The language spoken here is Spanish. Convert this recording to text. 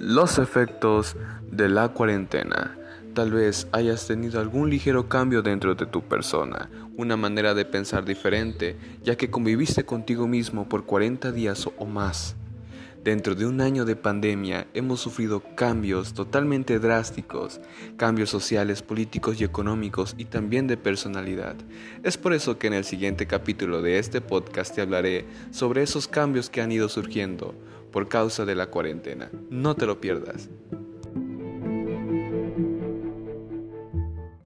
Los efectos de la cuarentena. Tal vez hayas tenido algún ligero cambio dentro de tu persona, una manera de pensar diferente, ya que conviviste contigo mismo por 40 días o más. Dentro de un año de pandemia hemos sufrido cambios totalmente drásticos, cambios sociales, políticos y económicos y también de personalidad. Es por eso que en el siguiente capítulo de este podcast te hablaré sobre esos cambios que han ido surgiendo por causa de la cuarentena. No te lo pierdas.